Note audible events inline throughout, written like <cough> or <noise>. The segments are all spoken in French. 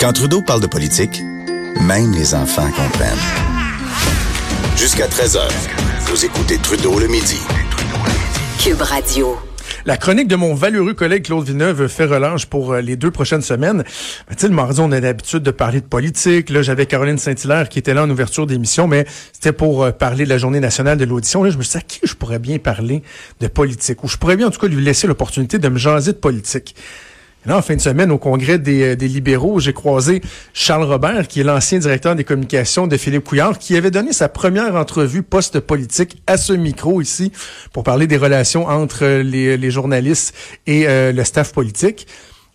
Quand Trudeau parle de politique, même les enfants comprennent. Jusqu'à 13h, vous écoutez Trudeau le midi. Cube Radio. La chronique de mon valeureux collègue Claude Villeneuve fait relâche pour euh, les deux prochaines semaines. Ben, tu sais, le mardi, on a l'habitude de parler de politique. Là, j'avais Caroline Saint-Hilaire qui était là en ouverture d'émission, mais c'était pour euh, parler de la journée nationale de l'audition. Là, je me suis dit, à qui je pourrais bien parler de politique? Ou je pourrais bien, en tout cas, lui laisser l'opportunité de me jaser de politique. Là, en fin de semaine, au congrès des, euh, des libéraux, j'ai croisé Charles Robert, qui est l'ancien directeur des communications de Philippe Couillard, qui avait donné sa première entrevue post-politique à ce micro ici pour parler des relations entre les, les journalistes et euh, le staff politique.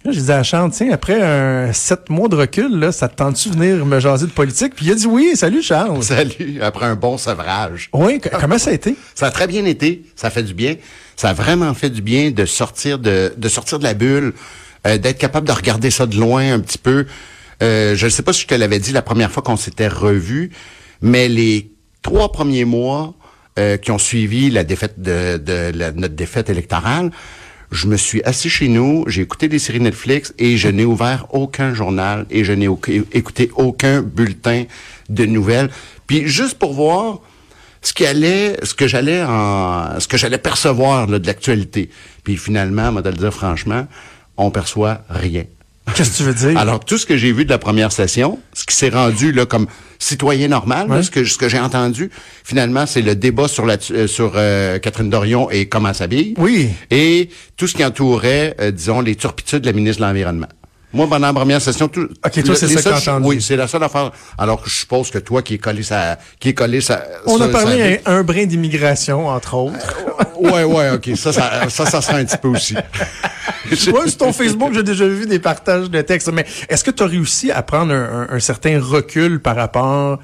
Là, je disais à Charles, tiens, après un sept mois de recul, là, ça te tente-tu venir me jaser de politique? Puis il a dit oui. Salut, Charles. <laughs> Salut, après un bon sevrage. Oui, comment ça a été? <laughs> Ça a très bien été. Ça fait du bien. Ça a vraiment fait du bien de sortir de, de sortir de la bulle. Euh, d'être capable de regarder ça de loin un petit peu. Euh, je ne sais pas si je te l'avais dit la première fois qu'on s'était revu, mais les trois premiers mois euh, qui ont suivi la défaite de, notre défaite électorale, je me suis assis chez nous, j'ai écouté des séries Netflix et je n'ai ouvert aucun journal et je n'ai écouté aucun bulletin de nouvelles. Puis juste pour voir ce qui allait, ce que j'allais en, ce que j'allais percevoir de l'actualité. Puis finalement, va te le dire franchement, on perçoit rien. Qu'est-ce que tu veux dire? Alors, tout ce que j'ai vu de la première session, ce qui s'est rendu là comme citoyen normal, ce que, ce que j'ai entendu, finalement, c'est le débat sur la euh, sur euh, Catherine Dorion et comment s'habille. Oui. Et tout ce qui entourait, euh, disons, les turpitudes de la ministre de l'Environnement. Moi, pendant la première session, tout. OK, toi, c'est ça que entendu. Oui, c'est la seule affaire. Alors que je suppose que toi, qui est collé ça, qui est collé ça. On a parlé un, brin d'immigration, entre autres. Oui, ouais, ouais, OK. Ça, ça, ça, ça sera un petit peu aussi. <laughs> vois, sur ton Facebook, j'ai déjà vu des partages de textes. Mais est-ce que tu as réussi à prendre un, certain recul par rapport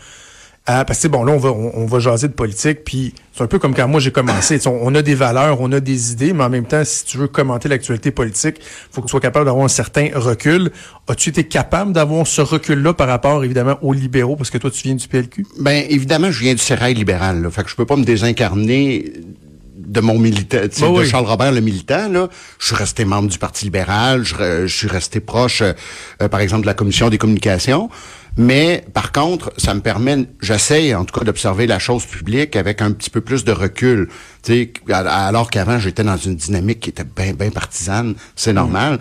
à... Parce que bon, là, on va, on, va jaser de politique, puis c'est un peu comme quand moi j'ai commencé. On, a des valeurs, on a des idées, mais en même temps, si tu veux commenter l'actualité politique, faut que tu sois capable d'avoir un certain recul. As-tu été capable d'avoir ce recul-là par rapport, évidemment, aux libéraux, parce que toi, tu viens du PLQ? Ben évidemment, je viens du sérail libéral. Là, fait que je peux pas me désincarner de mon militant, bah de Charles Robert le militant, là, je suis resté membre du Parti libéral, je, suis resté proche, euh, par exemple, de la commission des communications. Mais par contre, ça me permet, j'essaie en tout cas d'observer la chose publique avec un petit peu plus de recul. sais, alors qu'avant, j'étais dans une dynamique qui était bien, bien partisane, c'est normal.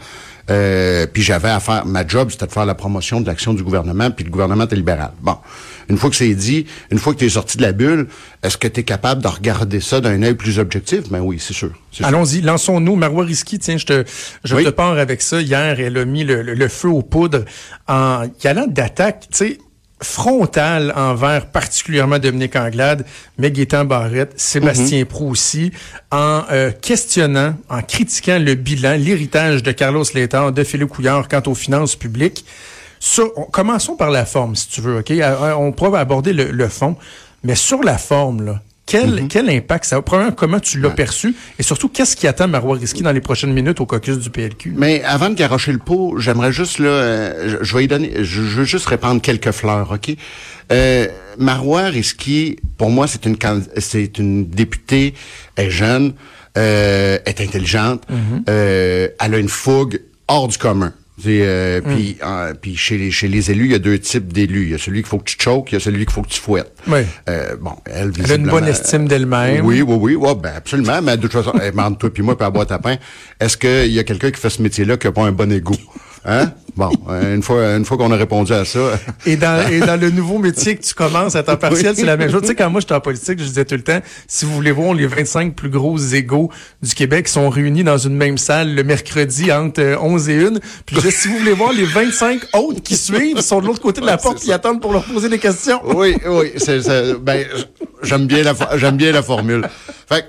Euh, puis j'avais à faire, ma job, c'était de faire la promotion de l'action du gouvernement, puis le gouvernement était libéral. Bon, une fois que c'est dit, une fois que tu es sorti de la bulle, est-ce que tu es capable de regarder ça d'un œil plus objectif? Ben oui, c'est sûr. Allons-y, lançons-nous. Marois Risky, tiens, je te, je te pars avec ça. Hier, elle a mis le, feu aux poudres en y allant d'attaque, tu sais, frontale envers particulièrement Dominique Anglade, mais Barrette, Sébastien mm aussi, en euh, questionnant, en critiquant le bilan, l'héritage de Carlos Létard, de Philippe Couillard quant aux finances publiques. Commençons par la forme, si tu veux, OK? Euh, euh, on pourra aborder le, fond, mais sur la forme, là, quel, mhm. quel impact ça a? Premièrement, comment tu l'as perçu? Et surtout, qu'est-ce qui attend Marois Risky dans les prochaines minutes au caucus du PLQ? Mais avant de garocher le pot, j'aimerais juste, là, euh, je, vais y donner, je, veux juste répandre quelques fleurs, OK? Euh, Marois Risky, pour moi, c'est une, c'est une députée, elle est jeune, euh, est intelligente, mhm. euh, elle a une fougue hors du commun. Euh, mm. Puis, euh, puis chez, les, chez les élus, il y a deux types d'élus. Il y a celui qu'il faut que tu choques, il y a celui qu'il faut que tu fouettes. Oui. Euh, bon, elle, elle a une bonne estime d'elle-même. Oui, oui, oui. Ouais, ben absolument. Mais de toute façon, elle toi puis moi, puis à boîte à pain, est-ce qu'il y a quelqu'un qui fait ce métier-là qui n'a pas un bon égout? Hein? Bon, euh, une fois, une fois qu'on a répondu à ça. et dans, et dans le nouveau métier que tu commences à temps partiel, c'est la même chose. Tu sais, quand moi j'étais en politique, je disais tout le temps, si vous voulez voir les 25 plus gros égaux du Québec sont réunis dans une même salle le mercredi entre 11 et 1. Puis je si vous voulez voir les 25 autres qui suivent, sont de l'autre côté de la porte, qui attendent pour leur poser des questions. Oui, oui, c'est, ben, j'aime bien la, j'aime bien la formule. Fait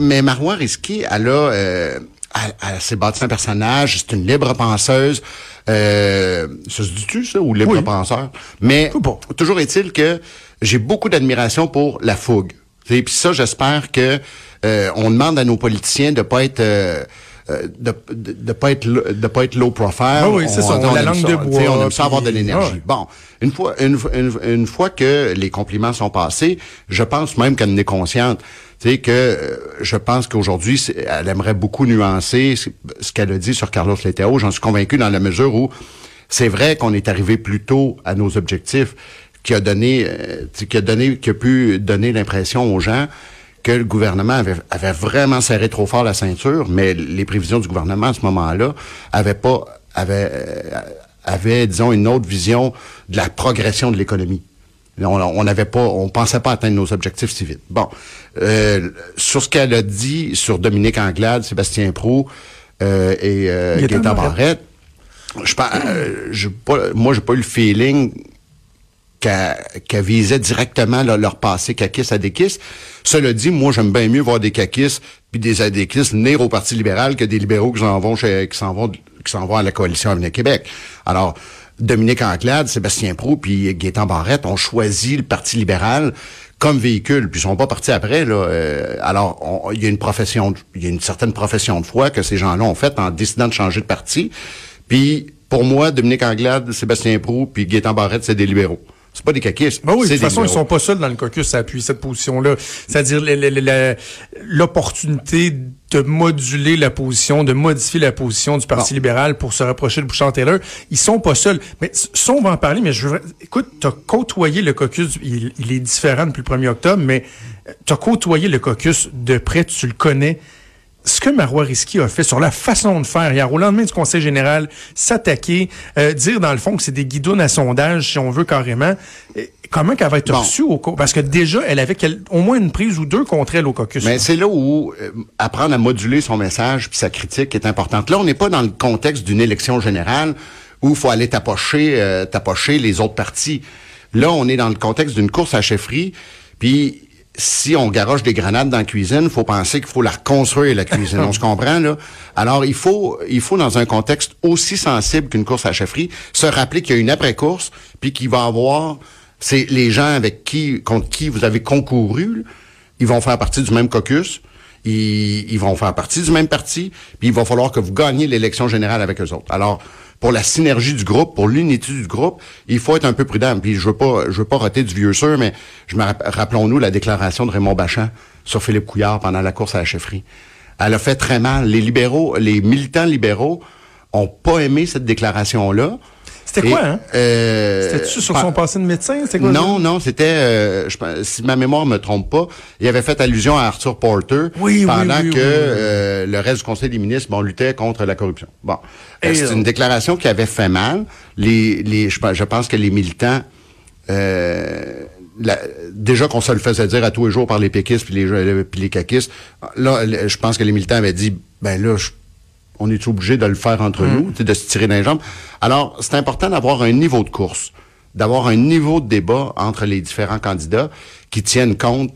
mais Marois Risky, elle a, euh, elle, s'est bâtie un personnage, c'est une libre penseuse. Euh, ça se dit-tu, ça, ou libre Oui. penseur? Mais Bon. toujours est-il que j'ai beaucoup d'admiration pour la fougue. Et puis ça, j'espère que euh, on demande à nos politiciens de pas être euh, euh, de, de, de pas être de pas être low profile. Ah oui, c'est ça, on a la langue ça, de bois, On aime ça avoir de puis- l'énergie. ah. Bon, une fois, une, une, une fois que les compliments sont passés, je pense même qu'elle en est consciente. Sais que euh, je pense qu'aujourd'hui, elle aimerait beaucoup nuancer ce qu'elle a dit sur Carlos Letao. J'en suis convaincu dans la mesure où c'est vrai qu'on est arrivé plus tôt à nos objectifs, qui a donné, euh, qui a donné, qui a pu donner l'impression aux gens que le gouvernement avait, avait vraiment serré trop fort la ceinture, mais les prévisions du gouvernement à ce moment-là avaient pas, avaient, euh, avaient, disons, une autre vision de la progression de l'économie. On n'avait pas, on pensait pas atteindre nos objectifs si vite. Bon, euh, sur ce qu'elle a dit sur Dominique Anglade, Sébastien Prou euh, et euh, Gaétan Barrette. Je, pense- euh, pas, moi j'ai pas eu le feeling qu'elle qu'elle visait directement là, leur passé caquiste à. Cela dit, moi, j'aime bien mieux voir des caquistes puis des adéquistes venir au Parti libéral que des libéraux qui s'en vont chez, qui s'en vont qui s'en vont à la coalition Avenir Québec. Alors, Dominique Anglade, Sébastien Prou puis Gaétan Barrette ont choisi le Parti libéral comme véhicule, puis ils sont pas partis après. Là. Euh, alors, il y a une profession, il y a une certaine profession de foi que ces gens-là ont faite en décidant de changer de parti. Puis, pour moi, Dominique Anglade, Sébastien Prou, puis Gaétan Barrette, c'est des libéraux. C'est pas des caquistes. Ben oui, de toute façon, ils sont pas seuls dans le caucus à appuyer cette position-là. C'est-à-dire l'opportunité de moduler la position, de modifier la position du Parti Bon. libéral pour se rapprocher de Bouchard-Taylor. Ils sont pas seuls. Mais ça, on va en parler, mais je veux... Écoute, t'as côtoyé le caucus, il, il est différent depuis le 1er octobre, mais t'as côtoyé le caucus de près, tu le connais. Ce que Marois Risky a fait sur la façon de faire hier, au lendemain du Conseil général, s'attaquer, euh, dire dans le fond que c'est des guidons à sondage, si on veut carrément. Euh, Comment qu'elle va être Bon. reçue au caucus? Parce que déjà, elle avait au moins une prise ou deux contre elle au caucus. Mais c'est là où euh, apprendre à moduler son message puis sa critique est importante. Là, on n'est pas dans le contexte d'une élection générale où il faut aller tapocher, euh, tapocher les autres partis. Là, on est dans le contexte d'une course à chefferie, puis si on garoche des grenades dans la cuisine, il faut penser qu'il faut la reconstruire, la cuisine. <laughs> on se comprend, là? Alors, il faut, il faut, dans un contexte aussi sensible qu'une course à chefferie, se rappeler qu'il y a une après-course, puis qu'il va y avoir... C'est les gens avec qui, contre qui vous avez concouru, là, ils vont faire partie du même caucus, ils, ils vont faire partie du même parti, puis il va falloir que vous gagniez l'élection générale avec eux autres. Alors, pour la synergie du groupe, pour l'unité du groupe, il faut être un peu prudent. Puis je veux pas, je veux pas roter du vieux sûr, mais je rappelons-nous la déclaration de Raymond Bachand sur Philippe Couillard pendant la course à la chefferie. Elle a fait très mal. Les libéraux, les militants libéraux ont pas aimé cette déclaration-là. C'était quoi, hein? euh, C'était-tu sur son passé de médecin? C'était quoi? non, non, c'était, euh, si ma mémoire me trompe pas, il avait fait allusion à Arthur Porter Oui, pendant oui, que oui, euh, le reste du Conseil des ministres bon, luttait contre la corruption. Bon, Euh, c'est euh, une déclaration qui avait fait mal. Les, les, je, pense- je pense que les militants, euh, la- déjà qu'on se le faisait dire à tous les jours par les péquistes puis les, puis les caquistes, là, je pense que les militants avaient dit, ben là, je- on est obligé de le faire entre Mm. nous, de se tirer dans les jambes. Alors, c'est important d'avoir un niveau de course, d'avoir un niveau de débat entre les différents candidats qui tiennent compte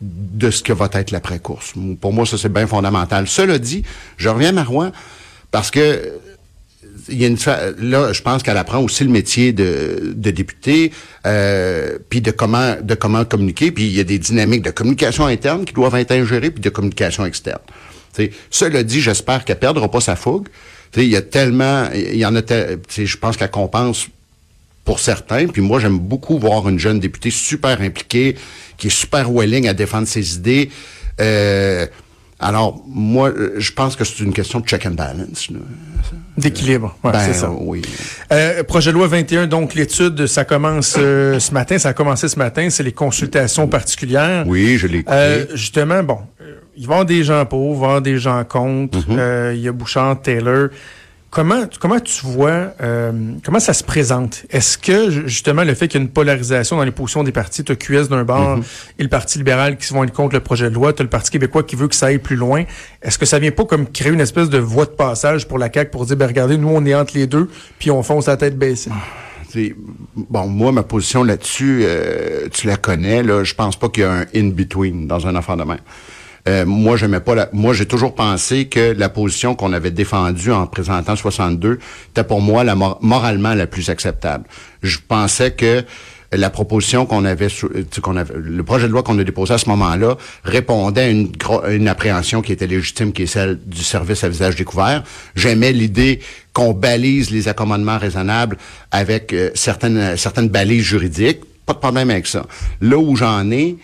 de ce que va être l'après-course. Pour moi, ça, c'est bien fondamental. Cela dit, je reviens à Marois parce que euh, il y a une là, je pense qu'elle apprend aussi le métier de, de député, euh, puis de comment de comment communiquer, puis il y a des dynamiques de communication interne qui doivent être ingérées, puis de communication externe. T'sais, cela dit, j'espère qu'elle perdra pas sa fougue. Il y a tellement, il y en a, je pense qu'elle compense pour certains. Puis moi, j'aime beaucoup voir une jeune députée super impliquée, qui est super willing à défendre ses idées. Euh, alors, moi, je pense que c'est une question de check and balance. D'équilibre. Ouais, Ben, c'est ça. oui. Euh, projet de loi 21, donc l'étude, ça commence euh, ce matin, ça a commencé ce matin, c'est les consultations particuliires. Oui, je l'ai écouté. Euh, justement, bon, il va y avoir des gens y avoir des gens contre. Mm-hmm. Euh, il y a Bouchard, Taylor. Comment, comment tu vois, euh, comment ça se présente? Est-ce que, ju- justement, le fait qu'il y a une polarisation dans les positions des partis, tu as QS d'un bord Mm-hmm. et le Parti libéral qui vont être contre le projet de loi, tu as le Parti québécois qui veut que ça aille plus loin, est-ce que ça vient pas comme créer une espèce de voie de passage pour la CAQ pour dire, ben regardez, nous, on est entre les deux, puis on fonce la tête baissée? T'sais, bon, moi, ma position là-dessus, euh, tu la connais. Là, je pense pas qu'il y a un in-between dans un affaire de même. Euh, moi, j'aimais pas la, moi, j'ai toujours pensé que la position qu'on avait défendue en présentant 62 était pour moi la moralement la plus acceptable. Je pensais que la proposition qu'on avait, qu'on avait, le projet de loi qu'on a déposé à ce moment-là répondait à une, une appréhension qui était légitime, qui est celle du service à visage découvert. J'aimais l'idée qu'on balise les accommodements raisonnables avec euh, certaines, certaines balises juridiques. Pas de problème avec ça. Là où j'en ai,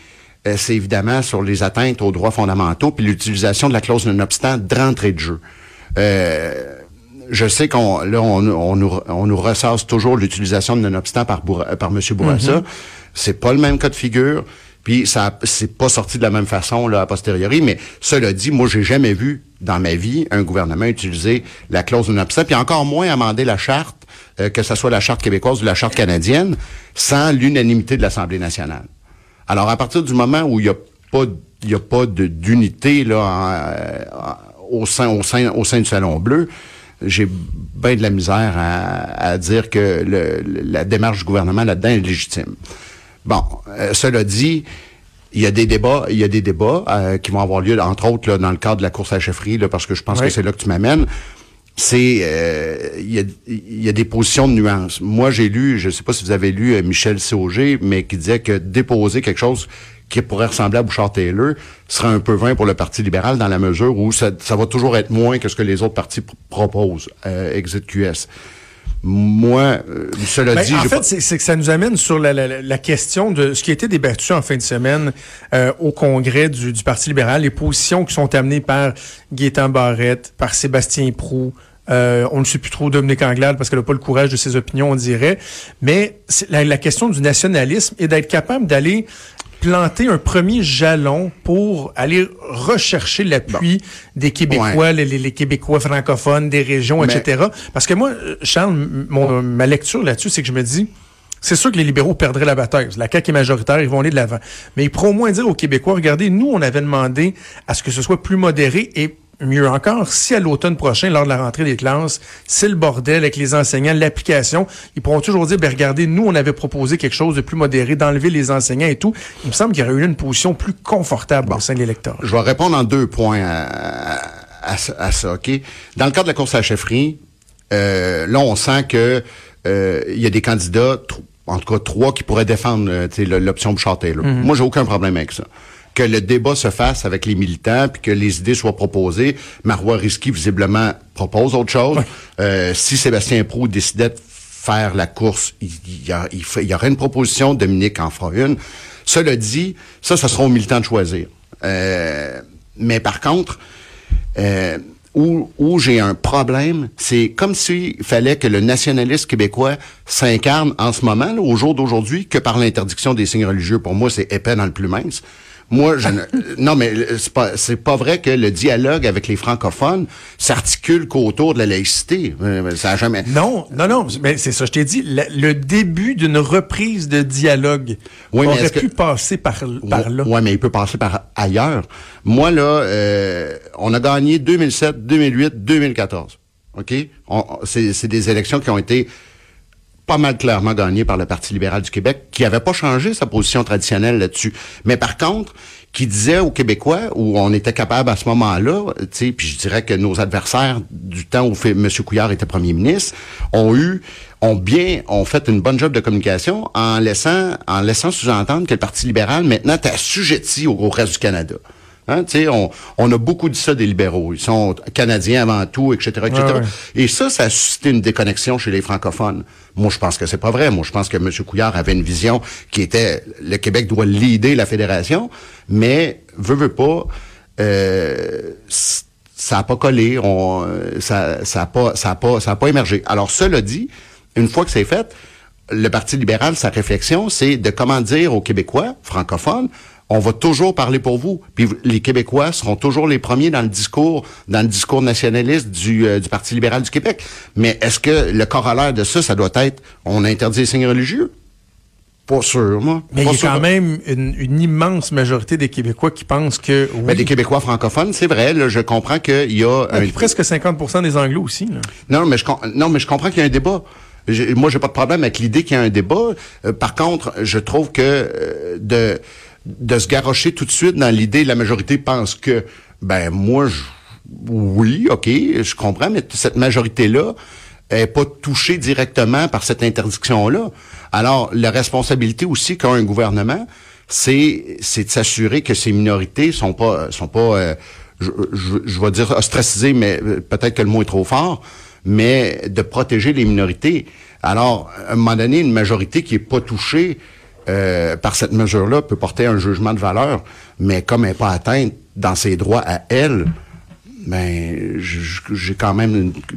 euh, c'est évidemment sur les atteintes aux droits fondamentaux puis l'utilisation de la clause de obstant d'entrée de jeu. Euh, je sais qu'on là on, on, nous, on nous ressasse toujours l'utilisation de non-obstant par, par M. Bourassa. Mm-hmm. C'est pas le même cas de figure. Puis ça c'est pas sorti de la même façon là a posteriori, mais cela dit, moi j'ai jamais vu dans ma vie un gouvernement utiliser la clause non-obstant, puis encore moins amender la charte, euh, que ce soit la charte québécoise ou la charte canadienne, sans l'unanimité de l'Assemblée nationale. Alors à partir du moment où il y a pas il y a pas d'unité là euh, au sein au sein au sein du salon bleu, j'ai bien de la misère à, dire que la démarche du gouvernement là-dedans est légitime. Bon, euh, cela dit, il y a des débats, il y a des débats euh, qui vont avoir lieu, entre autres là, dans le cadre de la course à la chefferie, là, parce que je pense que c'est là que tu m'amènes. C'est euh, il, y a, y, a, des positions de nuances. Moi, j'ai lu, je ne sais pas si vous avez lu Michel Sauger, mais qui disait que déposer quelque chose qui pourrait ressembler à Bouchard-Taylor serait un peu vain pour le Parti libéral dans la mesure où ça, va toujours être moins que ce que les autres partis proposent, euh, Exit QS. Moi, euh, cela ben, dit... En fait, c'est que ça nous amène sur la, question de ce qui a été débattu en fin de semaine euh, au congrès du, Parti libéral, les positions qui sont amenées par Gaétan Barrette, par Sébastien Prou, euh, on ne sait plus trop Dominique Anglade parce qu'elle n'a pas le courage de ses opinions, on dirait. Mais la, la, question du nationalisme et d'être capable d'aller planter un premier jalon pour aller rechercher l'appui des Québécois, les, Québécois francophones, des régions, etc. Parce que moi, Charles, mon, ma lecture là-dessus, c'est que je me dis, c'est sûr que les libéraux perdraient la bataille. La CAQ est majoritaire, ils vont aller de l'avant. Mais ils pourront au moins dire aux Québécois, regardez, nous, on avait demandé à ce que ce soit plus modéré et mieux encore, si à l'automne prochain, lors de la rentrée des classes, c'est le bordel avec les enseignants, l'application, ils pourront toujours dire, ben regardez, nous, on avait proposé quelque chose de plus modéré, d'enlever les enseignants et tout. Il me semble qu'il y aurait eu une position plus confortable au sein de l'électorat. Je vais répondre en deux points à, ça, OK? Dans le cadre de la course à la chefferie, euh, là, on sent que euh, il y a des candidats, en tout cas trois, qui pourraient défendre euh, l'option Bouchard-Taylor. Mm-hmm. Moi, j'ai aucun problème avec ça que le débat se fasse avec les militants, puis que les idées soient proposées. Marois Risky, visiblement, propose autre chose. Euh, si Sébastien Prou décidait de faire la course, il, y, aurait une proposition, Dominique en fera une. Cela dit, ça, ce sera aux militants de choisir. Euh, mais par contre, euh, où, où j'ai un problème, c'est comme s'il fallait que le nationaliste québécois s'incarne en ce moment, au jour d'aujourd'hui, que par l'interdiction des signes religieux. Pour moi, c'est épais dans le plus mince. Moi, je ne, non, mais c'est pas, c'est pas vrai que le dialogue avec les francophones s'articule qu'autour de la laïcité. Euh, ça a jamais. Non, non, non. Mais c'est ça, je t'ai dit. Le, début d'une reprise de dialogue aurait pu passer par, par là. Oui, mais il peut passer par ailleurs. Moi, là, euh, on a gagné 2007, 2008, 2014. OK? c'est des élections qui ont été pas mal clairement gagné par le Parti libéral du Québec, qui avait pas changé sa position traditionnelle là-dessus. Mais par contre, qui disait aux Québécois, où on était capable à ce moment-là, puis je dirais que nos adversaires du temps où M. Couillard était premier ministre, ont eu, ont bien, ont fait une bonne job de communication en laissant, en laissant sous-entendre que le Parti libéral maintenant est assujetti au, au reste du Canada. Hein, on, on a beaucoup dit ça des libéraux. Ils sont canadiens avant tout, etc., etc. Et ça, ça a suscité une déconnexion chez les francophones. Moi, je pense que c'est pas vrai. Moi, je pense que M. Couillard avait une vision qui était le Québec doit leader la fédération, mais veut veut pas. Euh, ça a pas collé, on, ça, ça a pas, ça a pas, ça a pas émergé. Alors, cela dit, une fois que c'est fait, le Parti libéral, sa réflexion, c'est de comment dire aux Québécois francophones, on va toujours parler pour vous. Puis les Québécois seront toujours les premiers dans le discours, dans le discours nationaliste du, euh, du Parti libéral du Québec. Mais est-ce que le corollaire de ça, ça doit être on interdit les signes religieux? Pas sûr, moi. Mais il y a quand même une, immense majorité des Québécois qui pensent que oui. Mais des Québécois francophones, c'est vrai. je comprends qu'il y a... Ah, presque 50% des Anglo aussi. Là. Non, mais je, non, mais je comprends qu'il y a un débat. Moi, j'ai pas de problème avec l'idée qu'il y a un débat. Euh, par contre, je trouve que euh, de de se garrocher tout de suite dans l'idée, la majorité pense que, ben moi, je, oui, ok, je comprends, mais cette majorité-là est pas touchée directement par cette interdiction-là. Alors, la responsabilité aussi qu'a un gouvernement, c'est c'est de s'assurer que ces minorités sont pas sont pas euh, je, je, je vais dire ostracisées, mais euh, peut-être que le mot est trop fort, mais de protéger les minorités. Alors, à un moment donné, une majorité qui est pas touchée euh, par cette mesure-là peut porter un jugement de valeur, mais comme elle n'est pas atteinte dans ses droits à elle, ben, j'ai quand même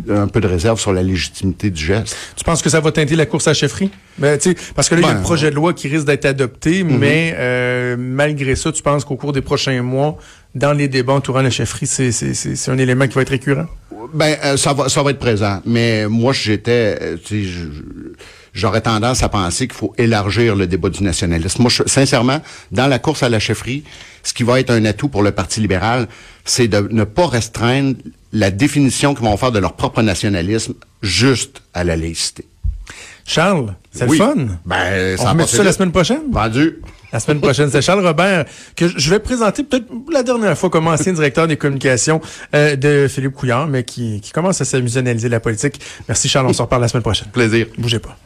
une, un peu de réserve sur la légitimité du geste. Tu penses que ça va teinter la course à la chefferie? Ben, parce que là, il y a Ben, le projet de loi qui risque d'être adopté, Mhm. mais euh, malgré ça, tu penses qu'au cours des prochains mois, dans les débats entourant la chefferie, c'est un élément qui va être récurrent? Ben, euh, ça va, ça va être présent. Mais moi, j'étais, j'aurais tendance à penser qu'il faut élargir le débat du nationalisme. Moi, je- sincèrement, dans la course à la chefferie, ce qui va être un atout pour le Parti libéral, c'est de ne pas restreindre la définition qu'ils vont faire de leur propre nationalisme juste à la laïcité. Charles, c'est Oui. le fun? Ben, ça On passé ça la semaine prochaine? Vendu. La semaine prochaine, c'est Charles Robert que je vais présenter peut-être la dernière fois comme ancien directeur des communications euh, de Philippe Couillard, mais qui, qui commence à s'amuser à analyser la politique. Merci Charles, on se reparle la semaine prochaine. Plaisir. Bougez pas.